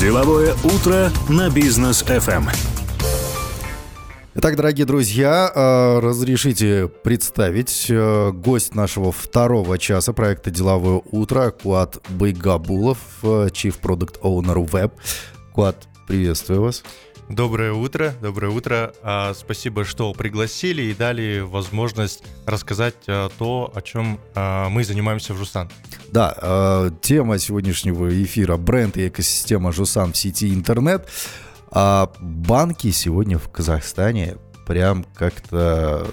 Деловое утро на бизнес FM. Итак, дорогие друзья, э, разрешите представить э, гость нашего второго часа проекта «Деловое утро» Куат Байгабулов, э, Chief Product Owner Web. Куат, приветствую вас. Доброе утро, доброе утро. А, спасибо, что пригласили и дали возможность рассказать а, то, о чем а, мы занимаемся в Жусан. Да, тема сегодняшнего эфира – бренд и экосистема Жусан в сети интернет. Банки сегодня в Казахстане прям как-то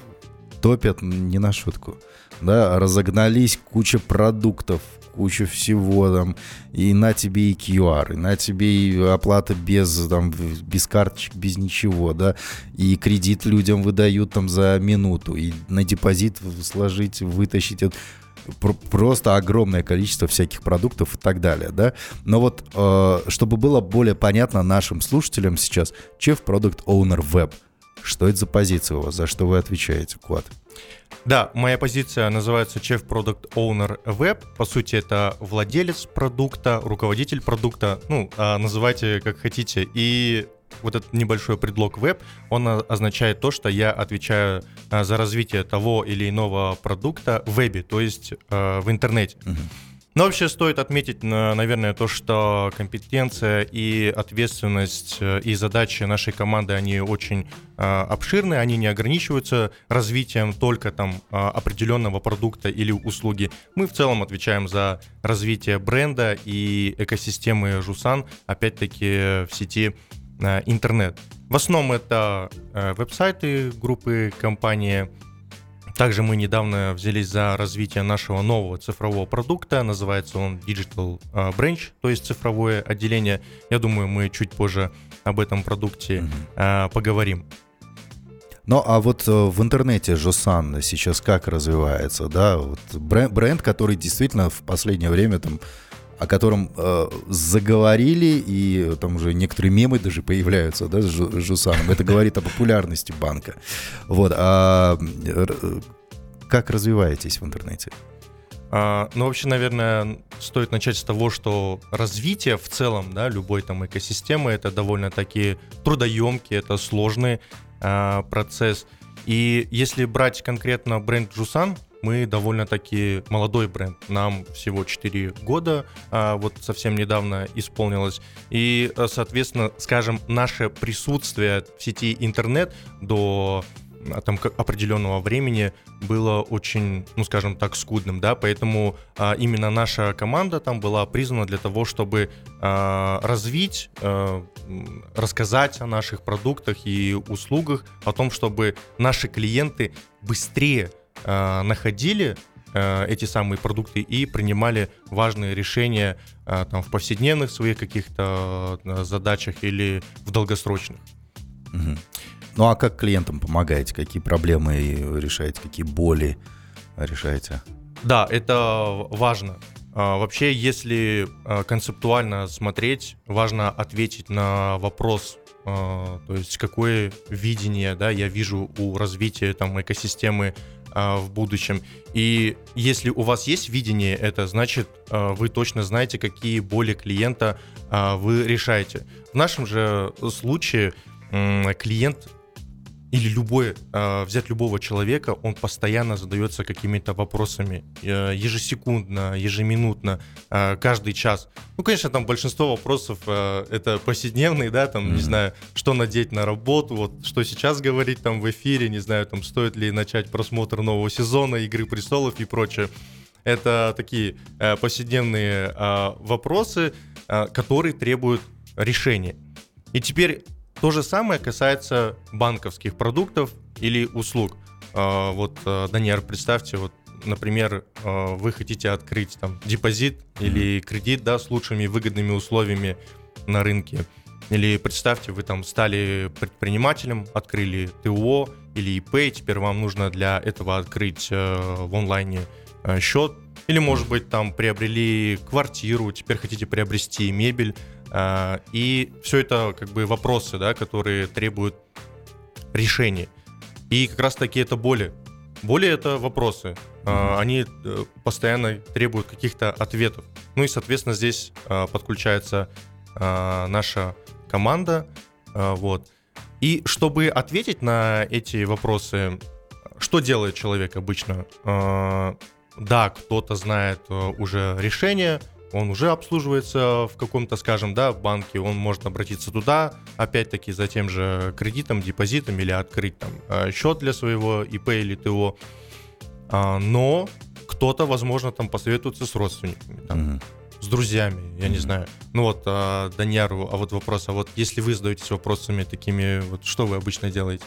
топят не на шутку. Да, разогнались куча продуктов, кучу всего там, и на тебе и QR, и на тебе и оплата без, там, без карточек, без ничего, да, и кредит людям выдают там за минуту, и на депозит сложить, вытащить просто огромное количество всяких продуктов и так далее, да. Но вот, э, чтобы было более понятно нашим слушателям сейчас, Chief Product Owner Web, что это за позиция у вас, за что вы отвечаете, Квад? Да, моя позиция называется Chief Product Owner Web. По сути, это владелец продукта, руководитель продукта, ну, а, называйте как хотите. И вот этот небольшой предлог веб, он означает то, что я отвечаю а, за развитие того или иного продукта в вебе, то есть а, в интернете. Uh-huh. Но вообще стоит отметить, наверное, то, что компетенция и ответственность э, и задачи нашей команды, они очень э, обширные, они не ограничиваются развитием только там э, определенного продукта или услуги. Мы в целом отвечаем за развитие бренда и экосистемы Жусан, опять-таки в сети интернет. В основном это веб-сайты группы компании, также мы недавно взялись за развитие нашего нового цифрового продукта. Называется он Digital а, Branch, то есть цифровое отделение. Я думаю, мы чуть позже об этом продукте mm-hmm. поговорим. Ну, а вот э, в интернете Жосан сейчас как развивается, да? Вот бренд, бренд, который действительно в последнее время там о котором э, заговорили, и там уже некоторые мемы даже появляются, да, с Жусаном. Это говорит о популярности банка. Вот, а как развиваетесь в интернете? А, ну, вообще, наверное, стоит начать с того, что развитие в целом, да, любой там экосистемы, это довольно-таки трудоемкий, это сложный а, процесс. И если брать конкретно бренд Жусан, мы довольно-таки молодой бренд. Нам всего 4 года, а, вот совсем недавно исполнилось. И, э, соответственно, скажем, наше присутствие в сети интернет до а, там определенного времени было очень, ну скажем так, скудным, да, поэтому а, именно наша команда там была призвана для того, чтобы а, развить, а, рассказать о наших продуктах и услугах, о том, чтобы наши клиенты быстрее э, находили э, эти самые продукты и принимали важные решения э, там, в повседневных своих каких-то э, задачах или в долгосрочных. Угу. Ну а как клиентам помогаете? Какие проблемы решаете? Какие боли решаете? Да, это важно. А, вообще, если а, концептуально смотреть, важно ответить на вопрос, а, то есть какое видение да, я вижу у развития там, экосистемы а, в будущем. И если у вас есть видение это, значит, а, вы точно знаете, какие боли клиента а, вы решаете. В нашем же случае клиент или любой, э, взять любого человека, он постоянно задается какими-то вопросами э, ежесекундно, ежеминутно, э, каждый час. Ну, конечно, там большинство вопросов э, это повседневные, да, там, mm-hmm. не знаю, что надеть на работу, вот что сейчас говорить там в эфире, не знаю, там, стоит ли начать просмотр нового сезона Игры престолов и прочее. Это такие э, повседневные э, вопросы, э, которые требуют решения. И теперь то же самое касается банковских продуктов или услуг. А, вот, а, Даниэр, представьте, вот, например, а, вы хотите открыть там депозит или кредит, да, с лучшими выгодными условиями на рынке. Или представьте, вы там стали предпринимателем, открыли ТО или ИП, теперь вам нужно для этого открыть в онлайне счет. Или, может быть, там приобрели квартиру, теперь хотите приобрести мебель. А, и все это как бы вопросы, да, которые требуют решения. И как раз таки это боли. Боли это вопросы. Mm-hmm. Они э, постоянно требуют каких-то ответов. Ну и, соответственно, здесь а, подключается наша команда. Вот. И чтобы ответить на эти вопросы, что делает человек обычно? Да, кто-то знает а, уже решение, он уже обслуживается в каком-то, скажем, да, банке, он может обратиться туда, опять-таки за тем же кредитом, депозитом или открыть там а, счет для своего ИП или ТО. А, но кто-то, возможно, там посоветуется с родственниками, там, mm-hmm. с друзьями, я mm-hmm. не знаю. Ну вот, а, Даньяру, а вот вопрос, а вот если вы задаетесь вопросами такими, вот что вы обычно делаете?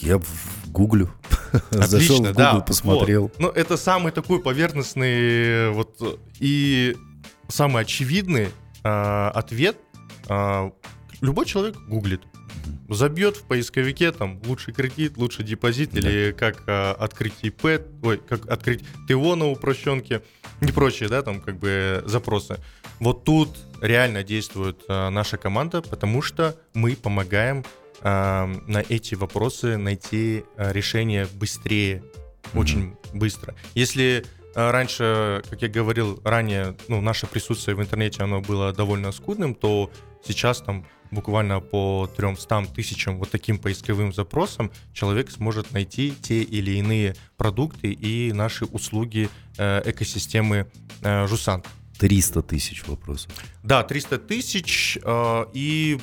Я в гуглю. Зашел в Google, да, посмотрел. Вот. Ну, это самый такой поверхностный вот и самый очевидный э, ответ. Э, любой человек гуглит. Забьет в поисковике там лучший кредит, лучший депозит да. или как э, открыть ИП, ой, как открыть ТО на упрощенке и прочие, да, там как бы запросы. Вот тут реально действует э, наша команда, потому что мы помогаем на эти вопросы найти э, решение быстрее, mm-hmm. очень быстро. Если э, раньше, как я говорил ранее, ну, наше присутствие в интернете, оно было довольно скудным, то сейчас там буквально по 300 тысячам вот таким поисковым запросам человек сможет найти те или иные продукты и наши услуги э, экосистемы Жусан. 300 тысяч вопросов. Да, 300 тысяч, и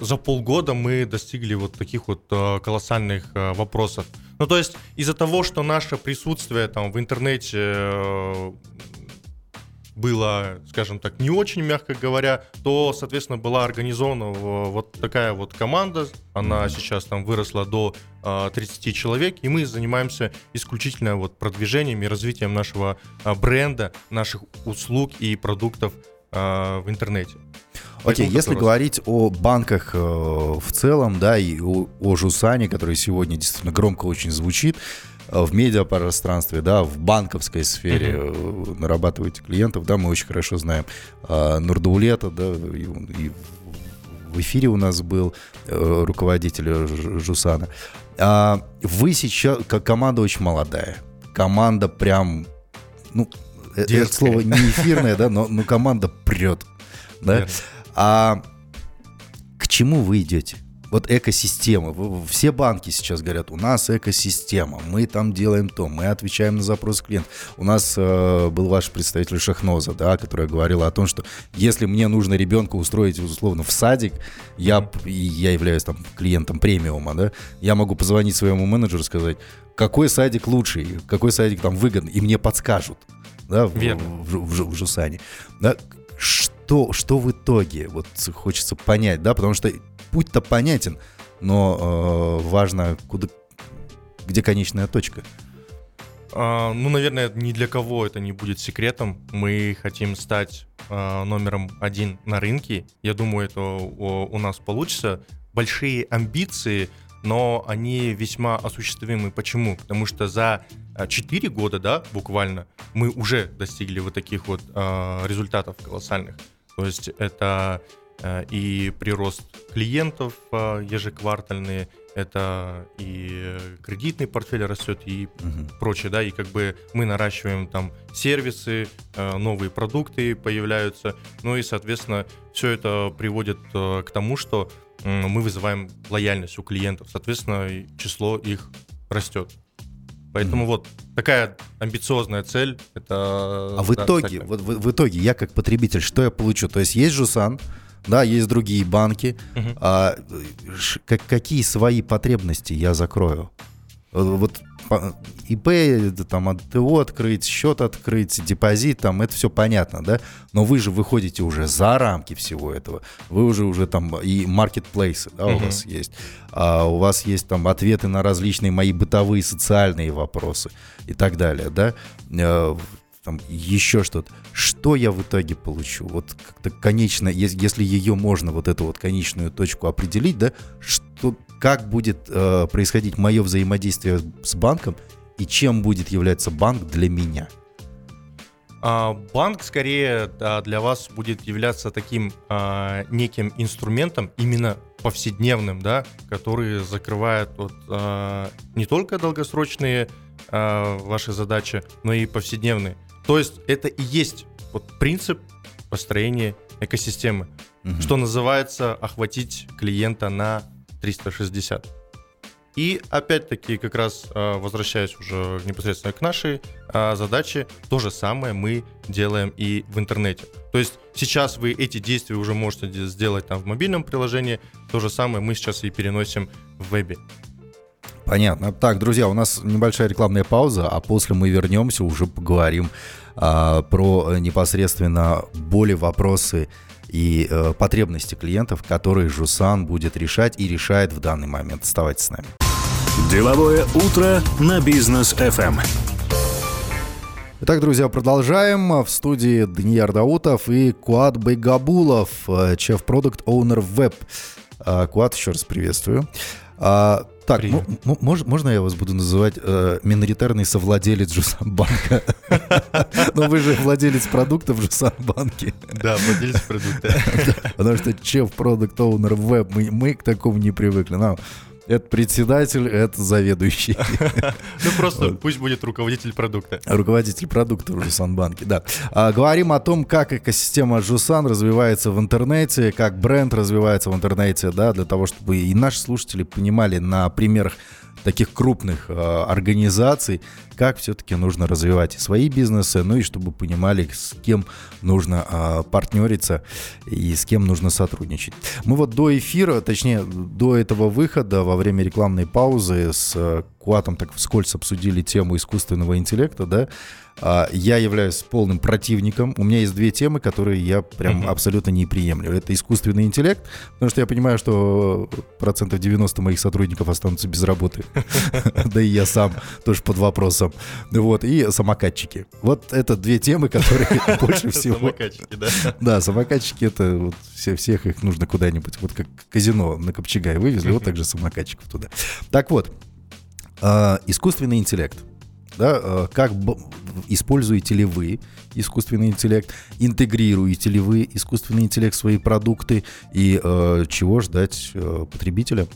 за полгода мы достигли вот таких вот э, колоссальных э, вопросов. Ну, то есть из-за того, что наше присутствие там в интернете э, было, скажем так, не очень, мягко говоря, то, соответственно, была организована вот такая вот команда. Она сейчас там выросла до 30 человек, и мы занимаемся исключительно вот продвижением и развитием нашего бренда, наших услуг и продуктов в интернете. Окей, okay, если говорить о банках э, в целом, да, и о, о Жусане, который сегодня действительно громко очень звучит, э, в медиапространстве, да, в банковской сфере mm-hmm. нарабатываете клиентов, да, мы очень хорошо знаем э, Нурдаулета, да, и, и в эфире у нас был э, руководитель Жусана. А вы сейчас, как команда очень молодая, команда прям, ну, Дерзкая. это слово не эфирное, да, но, но команда прет, да. А к чему вы идете? Вот экосистема. Все банки сейчас говорят, у нас экосистема, мы там делаем то, мы отвечаем на запрос клиента. У нас э, был ваш представитель Шахноза, да, которая говорила о том, что если мне нужно ребенка устроить, условно, в садик, я, я являюсь там клиентом премиума, да, я могу позвонить своему менеджеру и сказать, какой садик лучший, какой садик там выгодный, и мне подскажут, да, в, в, в, в, в Жусане. Да, что, что в итоге? Вот хочется понять, да, потому что путь-то понятен, но э, важно, куда, где конечная точка. А, ну, наверное, ни для кого это не будет секретом. Мы хотим стать а, номером один на рынке. Я думаю, это у, у нас получится. Большие амбиции, но они весьма осуществимы. Почему? Потому что за 4 года, да, буквально, мы уже достигли вот таких вот э, результатов колоссальных. То есть это э, и прирост клиентов э, ежеквартальные, это и кредитный портфель растет и угу. прочее, да, и как бы мы наращиваем там сервисы, э, новые продукты появляются, ну и, соответственно, все это приводит к тому, что мы вызываем лояльность у клиентов, соответственно, число их растет. Поэтому mm вот такая амбициозная цель. Это а в итоге, вот, в, в итоге я как потребитель, что я получу? То есть есть Жусан, да, есть другие банки. uh А, ш, как, какие свои потребности я закрою? Вот ИП, там, ТО открыть, счет открыть, депозит, там, это все понятно, да? Но вы же выходите уже за рамки всего этого. Вы уже уже там и маркетплейсы, да, у uh-huh. вас есть. А у вас есть там ответы на различные мои бытовые социальные вопросы и так далее, да? Э, там еще что-то. Что я в итоге получу? Вот как-то конечно, если ее можно, вот эту вот конечную точку определить, да, что, как будет э, происходить мое взаимодействие с банком и чем будет являться банк для меня? А, банк скорее для вас будет являться таким а, неким инструментом именно повседневным, да, который закрывает вот, а, не только долгосрочные ваши задачи, но и повседневные. То есть это и есть вот принцип построения экосистемы. угу. что называется охватить клиента на 360. И опять-таки, как раз э, возвращаясь уже непосредственно к нашей э, задаче, то же самое мы делаем и в интернете. То есть сейчас вы эти действия уже можете сделать там в мобильном приложении, то же самое мы сейчас и переносим в вебе. Понятно. Так, друзья, у нас небольшая рекламная пауза, а после мы вернемся, уже поговорим а, про непосредственно боли, вопросы и э, потребности клиентов, которые Жусан будет решать и решает в данный момент. Оставайтесь с нами. Деловое утро на бизнес FM. Итак, друзья, продолжаем. В студии Данияр Даутов и Куат Байгабулов, чеф продукт оунер веб. Куат, еще раз приветствую. Так, мож, можно я вас буду называть э, миноритарный совладелец Жусанбанка? Но вы же владелец продуктов Жусанбанки. Да, владелец продукта. Потому что чеф продукт оунер веб, мы к такому не привыкли. Это председатель, это заведующий. Ну просто пусть будет руководитель продукта. Руководитель продукта в Жусан-банке, да. А, говорим о том, как экосистема Жусан развивается в интернете, как бренд развивается в интернете, да, для того, чтобы и наши слушатели понимали на примерах таких крупных э, организаций, как все-таки нужно развивать и свои бизнесы, ну и чтобы понимали, с кем нужно э, партнериться и с кем нужно сотрудничать. Мы вот до эфира, точнее, до этого выхода, во время рекламной паузы с э, Куатом так вскользь обсудили тему искусственного интеллекта, да, а, я являюсь полным противником. У меня есть две темы, которые я прям uh-huh. абсолютно не приемлю. Это искусственный интеллект, потому что я понимаю, что процентов 90 моих сотрудников останутся без работы. Да и я сам тоже под вопросом. Вот, и самокатчики. Вот это две темы, которые больше всего... Самокатчики, да? Да, самокатчики, это все, всех их нужно куда-нибудь, вот как казино на Копчегай вывезли, вот так же самокатчиков туда. Так вот, а, искусственный интеллект да, э, как используете ли вы искусственный интеллект, интегрируете ли вы искусственный интеллект в свои продукты и э, чего ждать э, потребителя?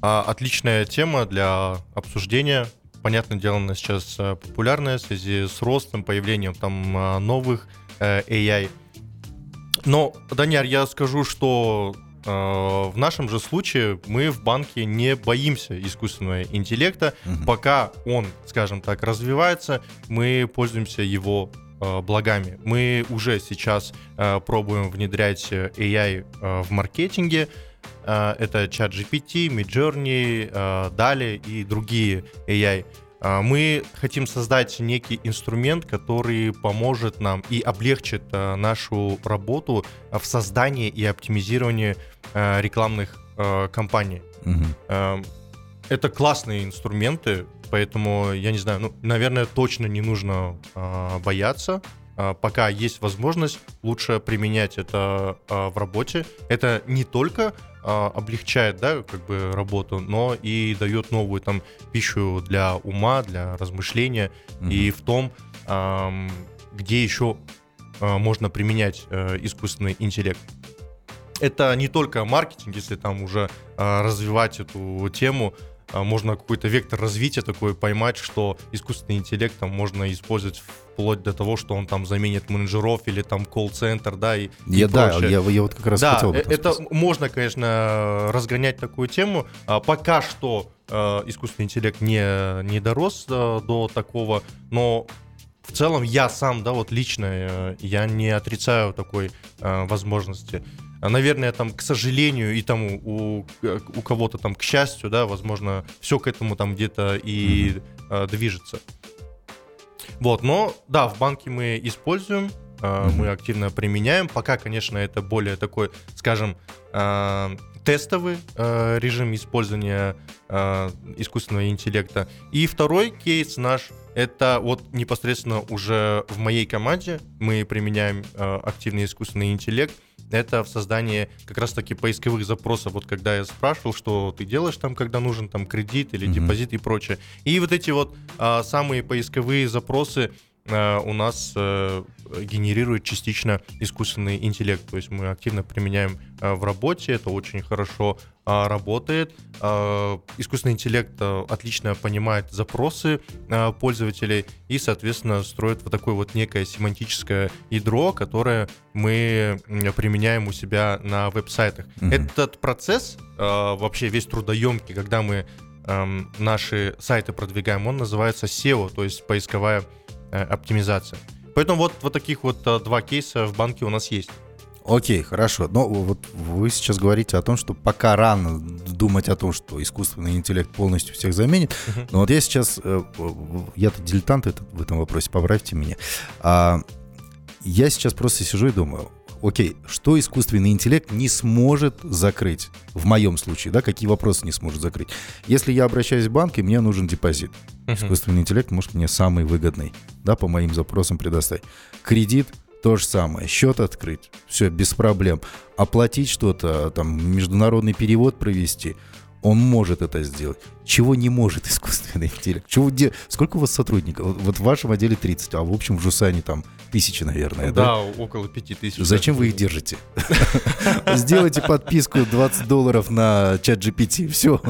А, отличная тема для обсуждения. Понятное дело, она сейчас э, популярная в связи с ростом, появлением там новых э, AI. Но, Даняр, я скажу, что Э, в нашем же случае мы в банке не боимся искусственного интеллекта. Угу. Пока он, скажем так, развивается, мы пользуемся его благами. Мы уже сейчас пробуем внедрять AI в маркетинге. Это ChatGPT, Midjourney, Dali и другие AI а, мы хотим создать некий инструмент, который поможет нам и облегчит нашу работу в создании и оптимизировании рекламных кампаний. Угу. Это классные инструменты, поэтому я не знаю, ну, наверное, точно не нужно бояться. Пока есть возможность, лучше применять это в работе. Это не только а, облегчает, да, как бы работу, но и дает новую там пищу для ума, для размышления mm-hmm. и в том, а, где еще а, можно применять а, искусственный интеллект. Это не только маркетинг, если там уже а, развивать эту тему, а, можно какой-то вектор развития такой поймать, что искусственный интеллект там можно использовать вплоть до того, что он там заменит менеджеров или там колл-центр, да, и, я, и да, я, я вот как раз да, хотел это сказать. можно, конечно, разгонять такую тему. А, пока что а, искусственный интеллект не, не дорос а, до такого, но в целом я сам, да, вот лично, э, я не отрицаю такой э, возможности. Наверное, там, к сожалению, и там у, у кого-то там, к счастью, да, возможно, все к этому там где-то и mm-hmm. э, движется. Вот, но да, в банке мы используем, э, mm-hmm. мы активно применяем. Пока, конечно, это более такой, скажем, э, тестовый э, режим использования э, искусственного интеллекта. И второй кейс наш это вот непосредственно уже в моей команде мы применяем э, активный искусственный интеллект это в создании как раз-таки поисковых запросов. Вот когда я спрашивал, что ты делаешь там, когда нужен там кредит или mm-hmm. депозит и прочее. И вот эти вот а, самые поисковые запросы э, у нас э, генерирует частично искусственный интеллект. То есть мы активно применяем э, в работе, это очень хорошо э, работает. Э, искусственный интеллект э, отлично понимает запросы э, пользователей и, соответственно, строит вот такое вот некое семантическое ядро, которое мы применяем у себя на веб-сайтах. Mm-hmm. Этот процесс э, вообще весь трудоемкий, когда мы эм, наши сайты продвигаем, он называется SEO, то есть поисковая э, оптимизация. Поэтому вот, вот таких вот э, два кейса в банке у нас есть. Окей, хорошо. Но вот вы сейчас говорите о том, что пока рано думать о том, что искусственный интеллект полностью всех заменит. Uh-huh. Но вот я сейчас, э, я-то дилетант в этом вопросе, поправьте меня. А, я сейчас просто сижу и думаю, окей, что искусственный интеллект не сможет закрыть? В моем случае, да, какие вопросы не сможет закрыть? Если я обращаюсь в банк, и мне нужен депозит. Uh-huh. Искусственный интеллект может мне самый выгодный, да, по моим запросам предоставить. Кредит то же самое. Счет открыть, все, без проблем. Оплатить что-то, там, международный перевод провести, он может это сделать. Чего не может искусственный интеллект? Чего, где, сколько у вас сотрудников? Вот в вашем отделе 30, а в общем в Жусане там тысячи, наверное, да? Да, около пяти тысяч. Зачем вы их держите? Сделайте подписку 20 долларов на чат GPT, все.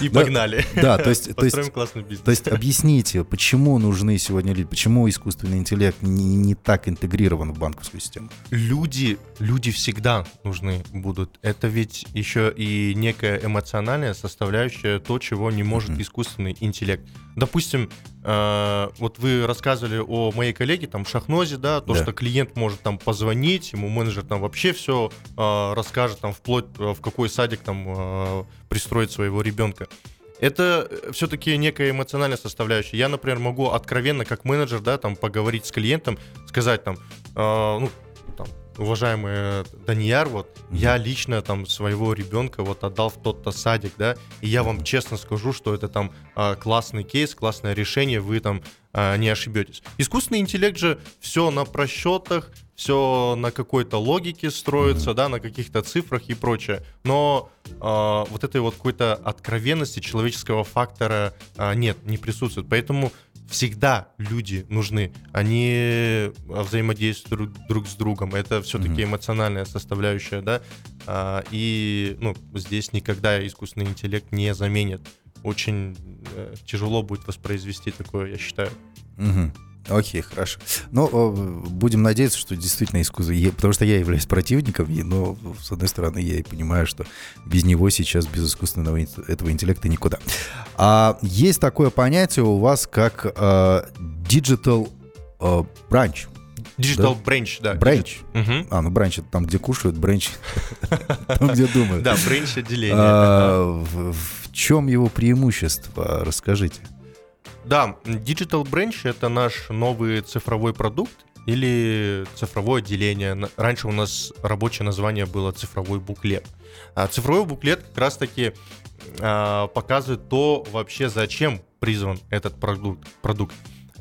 И погнали. Да, то есть... Построим классный бизнес. То есть объясните, почему нужны сегодня люди, почему искусственный интеллект не так интегрирован в банковскую систему? Люди, люди всегда нужны будут. Это ведь еще и некая эмоциональная составляющая, то, чего не может искусственный интеллект. Допустим, э, вот вы рассказывали о моей коллеге, там, Шахнозе, да, то, да. что клиент может там позвонить, ему менеджер там вообще все э, расскажет, там, вплоть э, в какой садик там э, пристроить своего ребенка. Это все-таки некая эмоциональная составляющая. Я, например, могу откровенно, как менеджер, да, там, поговорить с клиентом, сказать там, э, ну, уважаемый Данияр, вот mm-hmm. я лично там своего ребенка вот отдал в тот-то садик, да, и я вам честно скажу, что это там а, классный кейс, классное решение, вы там а, не ошибетесь. Искусственный интеллект же все на просчетах, все на какой-то логике строится, mm-hmm. да, на каких-то цифрах и прочее. Но э, вот этой вот какой-то откровенности человеческого фактора э, нет, не присутствует. Поэтому всегда люди нужны. Они э, взаимодействуют друг с другом. Это все-таки mm-hmm. эмоциональная составляющая, да. А, и ну, здесь никогда искусственный интеллект не заменит. Очень э, тяжело будет воспроизвести такое, я считаю. Mm-hmm. Окей, хорошо. Ну, будем надеяться, что действительно искусство... Потому что я являюсь противником, но, с одной стороны, я и понимаю, что без него сейчас, без искусственного этого интеллекта никуда. А есть такое понятие у вас, как uh, digital uh, branch. Digital да? branch, да. Branch. Угу. А, ну branch это там, где кушают, branch там, где думают. Да, branch отделение. А, в чем его преимущество? Расскажите. Да, Digital Branch — это наш новый цифровой продукт или цифровое отделение. Раньше у нас рабочее название было цифровой буклет. А цифровой буклет как раз-таки а, показывает то вообще, зачем призван этот продукт. продукт.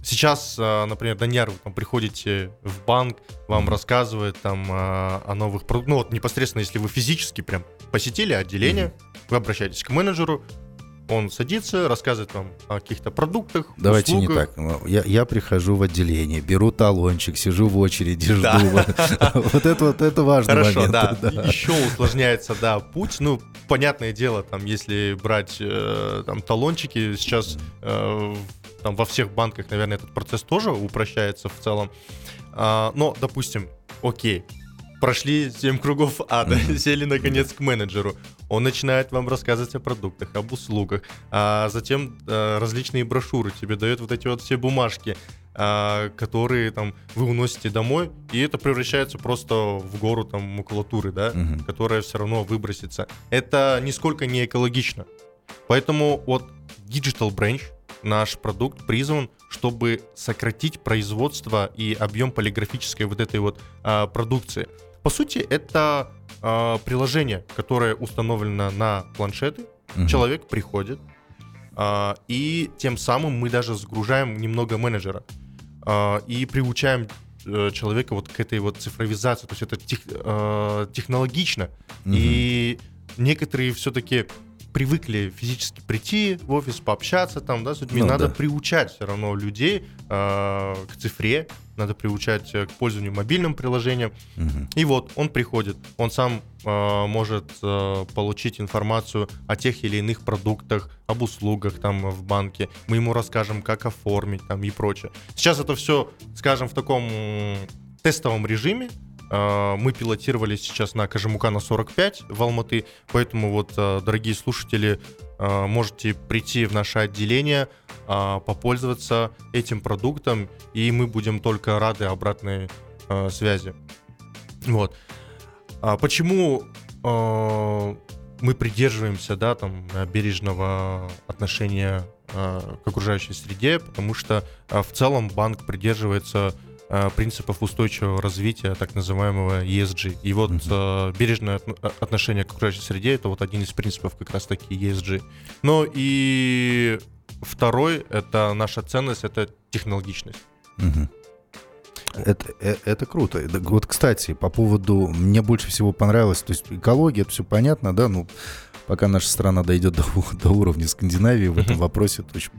Сейчас, а, например, Даньяр, вы там приходите в банк, вам рассказывает там а, о новых продуктах. Ну вот непосредственно, если вы физически прям посетили отделение, mm-hmm. вы обращаетесь к менеджеру, он садится, рассказывает вам о каких-то продуктах. Давайте услугах. не так. Ну, я, я прихожу в отделение, беру талончик, сижу в очереди, жду. Вот это вот это важно. Хорошо, да. Еще усложняется, да, путь. Ну, понятное дело, там, если брать э, там талончики, сейчас э, там во всех банках, наверное, этот процесс тоже упрощается в целом. А, но, допустим, окей, прошли 7 кругов ада, mm-hmm. сели наконец к менеджеру. Он начинает вам рассказывать о продуктах, об услугах, а затем а, различные брошюры тебе дает вот эти вот все бумажки, а, которые там вы уносите домой, и это превращается просто в гору там макулатуры, да, mm-hmm. которая все равно выбросится. Это нисколько не экологично. Поэтому вот Digital Branch, наш продукт, призван, чтобы сократить производство и объем полиграфической вот этой вот а, продукции. По сути, это э, приложение, которое установлено на планшеты. Угу. Человек приходит, э, и тем самым мы даже загружаем немного менеджера э, и приучаем э, человека вот к этой вот цифровизации. То есть это тех, э, технологично. Угу. И некоторые все-таки привыкли физически прийти в офис, пообщаться там, да, с людьми. Ну, надо да. приучать все равно людей э, к цифре, надо приучать э, к пользованию мобильным приложением. Мгм. И вот он приходит, он сам э, может э, получить информацию о тех или иных продуктах, об услугах там в банке. Мы ему расскажем, как оформить там и прочее. Сейчас это все, скажем, в таком тестовом режиме. Э, Мы пилотировали сейчас на Кожемука на 45 в Алматы, поэтому вот, э, дорогие слушатели, э, можете прийти в наше отделение, попользоваться этим продуктом, и мы будем только рады обратной связи. Вот. А почему мы придерживаемся, да, там, бережного отношения к окружающей среде? Потому что в целом банк придерживается принципов устойчивого развития, так называемого ESG. И вот э, бережное э, отношение к окружающей среде это вот один из принципов как раз-таки ESG. Но и второй это наша ценность, это технологичность. Мгм. Это, э- это круто. Вот, кстати, по поводу... Мне больше всего понравилось, то есть экология, это все понятно, да, ну, пока наша страна дойдет до, до уровня Скандинавии в этом вопросе, это очень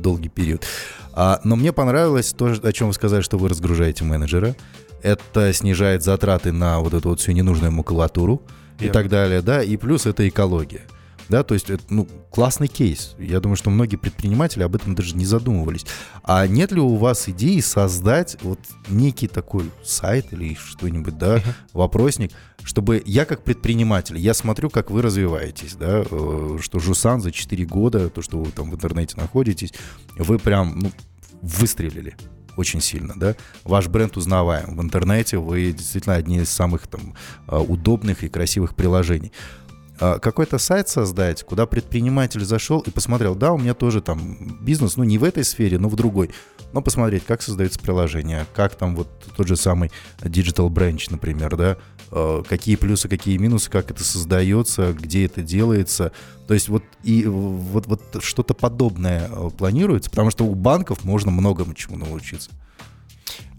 долгий период. А, но мне понравилось то, о чем вы сказали, что вы разгружаете менеджера. Это снижает затраты на вот эту вот всю ненужную макулатуру и Верно. так далее, да, и плюс это экология. Да, то есть это, ну, классный кейс. Я думаю, что многие предприниматели об этом даже не задумывались. А нет ли у вас идеи создать вот некий такой сайт или что-нибудь, да, вопросник, чтобы я как предприниматель, я смотрю, как вы развиваетесь, да, э, что Жусан за 4 года, то, что вы там в интернете находитесь, вы прям, ну, выстрелили очень сильно, да. Ваш бренд узнаваем. В интернете вы действительно одни из самых там э, удобных и красивых приложений. А, Какой-то сайт создать, куда предприниматель зашел и посмотрел, да, у меня тоже там бизнес, ну не в этой сфере, но в другой. Но посмотреть, как создается приложение, как там вот тот же самый Digital Branch, например, да, какие плюсы, какие минусы, как это создается, где это делается. То есть вот и вот, вот что-то подобное э, планируется, потому что у банков можно многому чему научиться.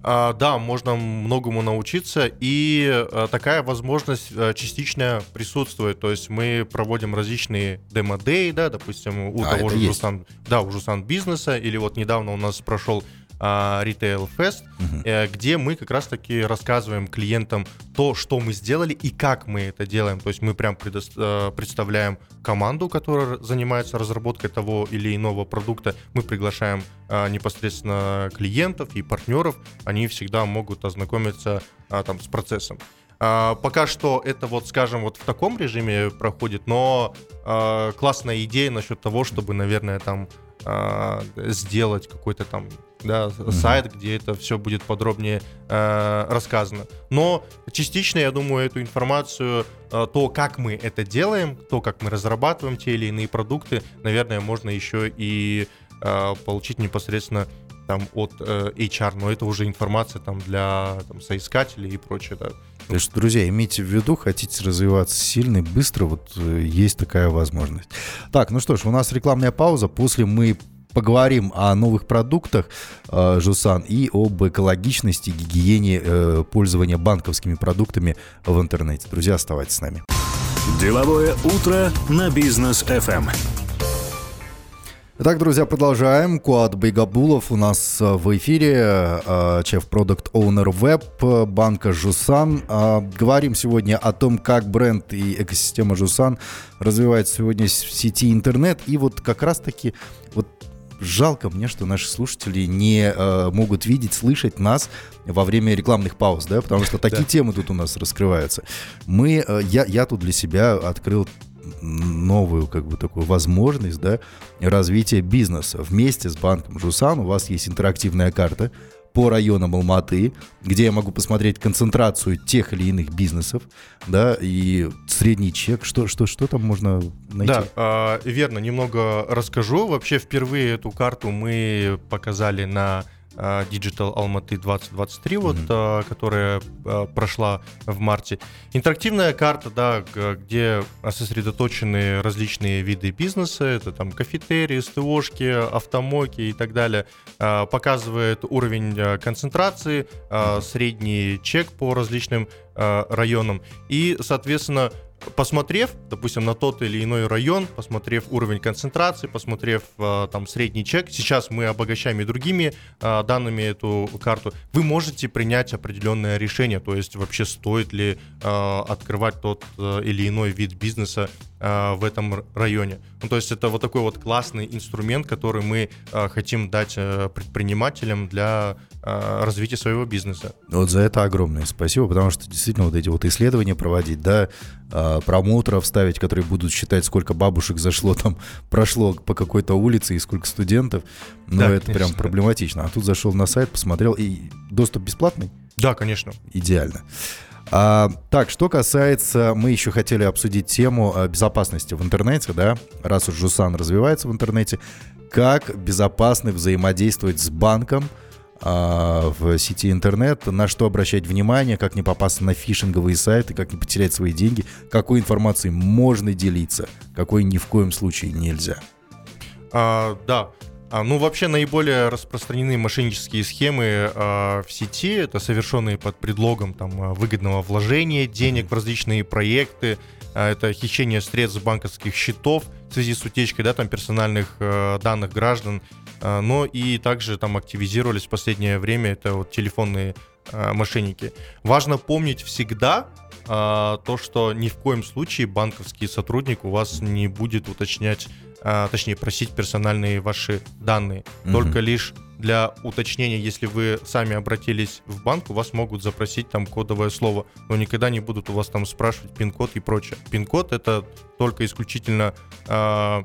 А, да, можно многому научиться, и а, такая возможность а, частично присутствует. То есть мы проводим различные демо-дей, да, допустим, у А, того же. Жусан, да, у Жусан бизнеса, или вот недавно у нас прошел Retail Fest, э, где мы как раз-таки рассказываем клиентам то, что мы сделали и как мы это делаем. То есть мы прям э, представляем команду, которая занимается разработкой того или иного продукта. Мы приглашаем э, непосредственно клиентов и партнеров. Они всегда могут ознакомиться а, там с процессом. А, Пока что это вот, скажем, вот в таком режиме проходит, но а, классная идея насчет того, чтобы, наверное, там а, сделать какой-то там да, сайт, где это все будет подробнее э, рассказано. Но частично, я думаю, эту информацию, э, то, как мы это делаем, то, как мы разрабатываем те или иные продукты, наверное, можно еще и э, получить непосредственно там от э, HR, но это уже информация там для там, соискателей и прочее, да. Так что, друзья, имейте в виду, хотите развиваться сильно и быстро, вот э, есть такая возможность. Так, ну что ж, у нас рекламная пауза. После мы поговорим о новых продуктах э, Жусан и об экологичности, гигиене э, пользования банковскими продуктами в интернете. Друзья, оставайтесь с нами. Деловое утро на бизнес FM. Итак, друзья, продолжаем. Куад Байгабулов у нас э, в эфире, э, шеф-продукт оунер веб банка Жусан. Говорим сегодня о том, как бренд и экосистема Жусан развивается сегодня в сети интернет. И вот как раз-таки вот жалко мне, что наши слушатели не э, могут видеть, слышать нас во время рекламных пауз, да, потому что такие темы тут у нас раскрываются. Мы, э, я, я тут для себя открыл новую как бы такую возможность, да, развития бизнеса. Вместе с банком Жусан у вас есть интерактивная карта по районам Алматы, где я могу посмотреть концентрацию тех или иных бизнесов, да, и средний чек, что, что, что там можно найти? Да, а, верно, немного расскажу. Вообще впервые эту карту мы показали на Digital Almaty 2023, вот, Мгм. а, которая а, прошла в марте. Интерактивная карта, да, где сосредоточены различные виды бизнеса, это там кафетерии, СТОшки, автомойки и так далее, показывает уровень концентрации, средний чек по различным районам. И, соответственно, посмотрев, допустим, на тот или иной район, посмотрев уровень концентрации, посмотрев э, там средний чек, сейчас мы обогащаем и другими э, данными эту карту, вы можете принять определенное решение, то есть вообще стоит ли э, открывать тот э, или иной вид бизнеса э, в этом районе. Ну, то есть это вот такой вот классный инструмент, который мы э, хотим дать э, предпринимателям для развития своего бизнеса. Вот за это огромное спасибо, потому что действительно вот эти вот исследования проводить, да, э, промоутеров ставить, которые будут считать, сколько бабушек зашло там, прошло по какой-то улице и сколько студентов, ну, да, это конечно. прям проблематично. А тут зашел на сайт, посмотрел, и доступ бесплатный? Да, конечно. Идеально. А, так, что касается, мы еще хотели обсудить тему э, безопасности в интернете, да, раз уж Жусан развивается в интернете, как безопасно взаимодействовать с банком в сети интернет, на что обращать внимание, как не попасться на фишинговые сайты, как не потерять свои деньги, какой информацией можно делиться, какой ни в коем случае нельзя. А, да, а, ну, вообще наиболее распространенные мошеннические схемы а, в сети. Это совершенные под предлогом там а, выгодного вложения денег в различные проекты, а, это хищение средств банковских счетов в связи с утечкой, да, там персональных а, данных граждан, а, но и также там активизировались в последнее время это вот телефонные а, мошенники. Важно помнить всегда, а, то, что ни в коем случае банковский сотрудник у вас не будет уточнять а, точнее просить персональные ваши данные. Угу. Только лишь для уточнения, если вы сами обратились в банк, у вас могут запросить там кодовое слово, но никогда не будут у вас там спрашивать пин-код и прочее. Пин-код это только исключительно э,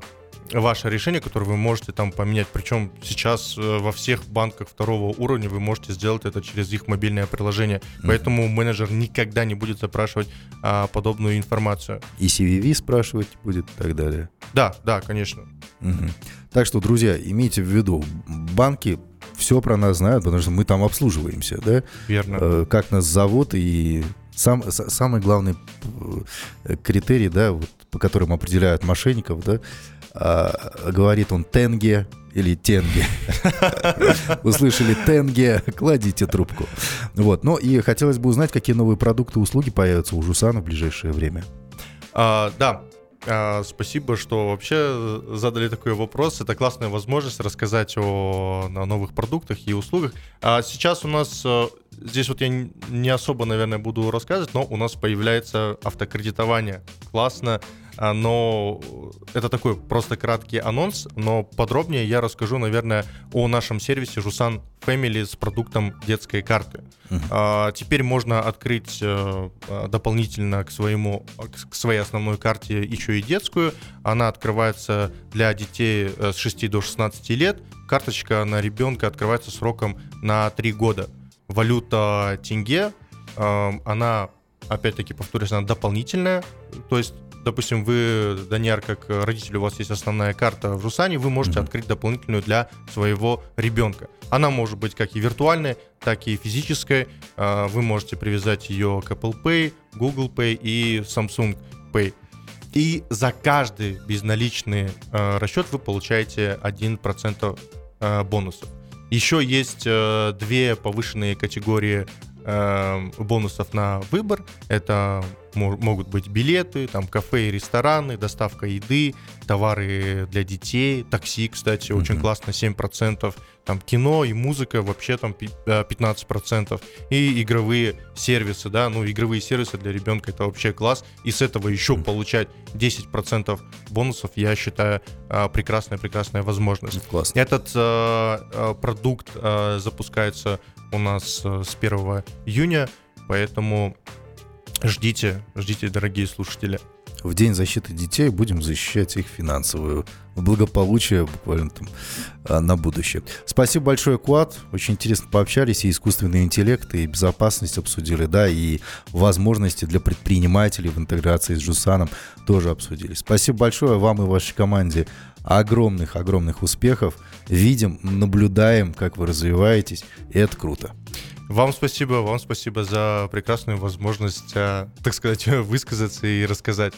ваше решение, которое вы можете там поменять. Причем сейчас э, во всех банках второго уровня вы можете сделать это через их мобильное приложение. Mm-hmm. Поэтому менеджер никогда не будет запрашивать а, подобную информацию. И CVV спрашивать будет и так далее. Да, да, конечно. Угу. Так что, друзья, имейте в виду, банки все про нас знают, потому что мы там обслуживаемся, да? Верно. Э, как нас зовут и сам, самый главный э, критерий, да, вот, по которым определяют мошенников, да, а, говорит он тенге или тенге. Услышали тенге, кладите трубку. Вот. Ну и хотелось бы узнать, какие новые продукты и услуги появятся у Жусана в ближайшее время. А, да, а, спасибо, что вообще задали такой вопрос. Это классная возможность рассказать о, о новых продуктах и услугах. А сейчас у нас э, здесь вот я не особо, наверное, буду рассказывать, но у нас появляется автокредитование. Классно. А, но это такой просто краткий анонс, но подробнее я расскажу, наверное, о нашем сервисе Жусан Family с продуктом детской карты. Uh-huh. Теперь можно открыть а, дополнительно к своему к своей основной карте еще и детскую. Она открывается для детей э, с 6 до 16 лет. Карточка на ребенка открывается сроком на 3 года. Валюта тенге, она опять-таки повторюсь, она дополнительная, то есть допустим, вы, Даниар, как родитель, у вас есть основная карта в Русане, вы можете mm-hmm. открыть дополнительную для своего ребенка. Она может быть как и виртуальная, так и физическая. А, вы можете привязать ее к Apple Pay, Google Pay и Samsung Pay. И за каждый безналичный э, расчет вы получаете 1% э, бонусов. Еще есть две повышенные категории бонусов на выбор. Это могут быть билеты, там кафе и рестораны, доставка еды, товары для детей, такси, кстати, mm-hmm. очень классно, 7%, там кино и музыка вообще там 15%, и игровые сервисы, да, ну игровые сервисы для ребенка это вообще класс, и с этого еще mm-hmm. получать 10% бонусов, я считаю, прекрасная-прекрасная возможность. Классно. Этот э, продукт э, запускается у нас э, с 1 июня, поэтому ждите, ждите, дорогие слушатели. В День защиты детей будем защищать их финансовое благополучие буквально там а, на будущее. Спасибо большое, Куат. Очень интересно пообщались. И искусственный интеллект, и безопасность обсудили, да, и возможности для предпринимателей в интеграции с Жусаном тоже обсудили. Спасибо большое вам и вашей команде. Огромных-огромных успехов. Видим, наблюдаем, как вы развиваетесь, и это круто. Вам спасибо, вам спасибо за прекрасную возможность, а, так сказать, высказаться и рассказать.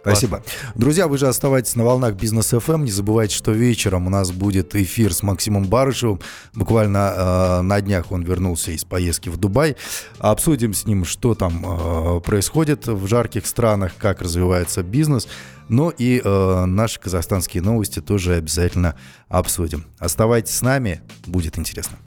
Спасибо. Друзья, вы же оставайтесь на волнах Бизнес FM. Не забывайте, что вечером у нас будет эфир с Максимом Барышевым. Буквально э, на днях он вернулся из поездки в Дубай. Обсудим с ним, что там э, происходит в жарких странах, как развивается бизнес. Ну и э, наши казахстанские новости тоже обязательно обсудим. Оставайтесь с нами, будет интересно.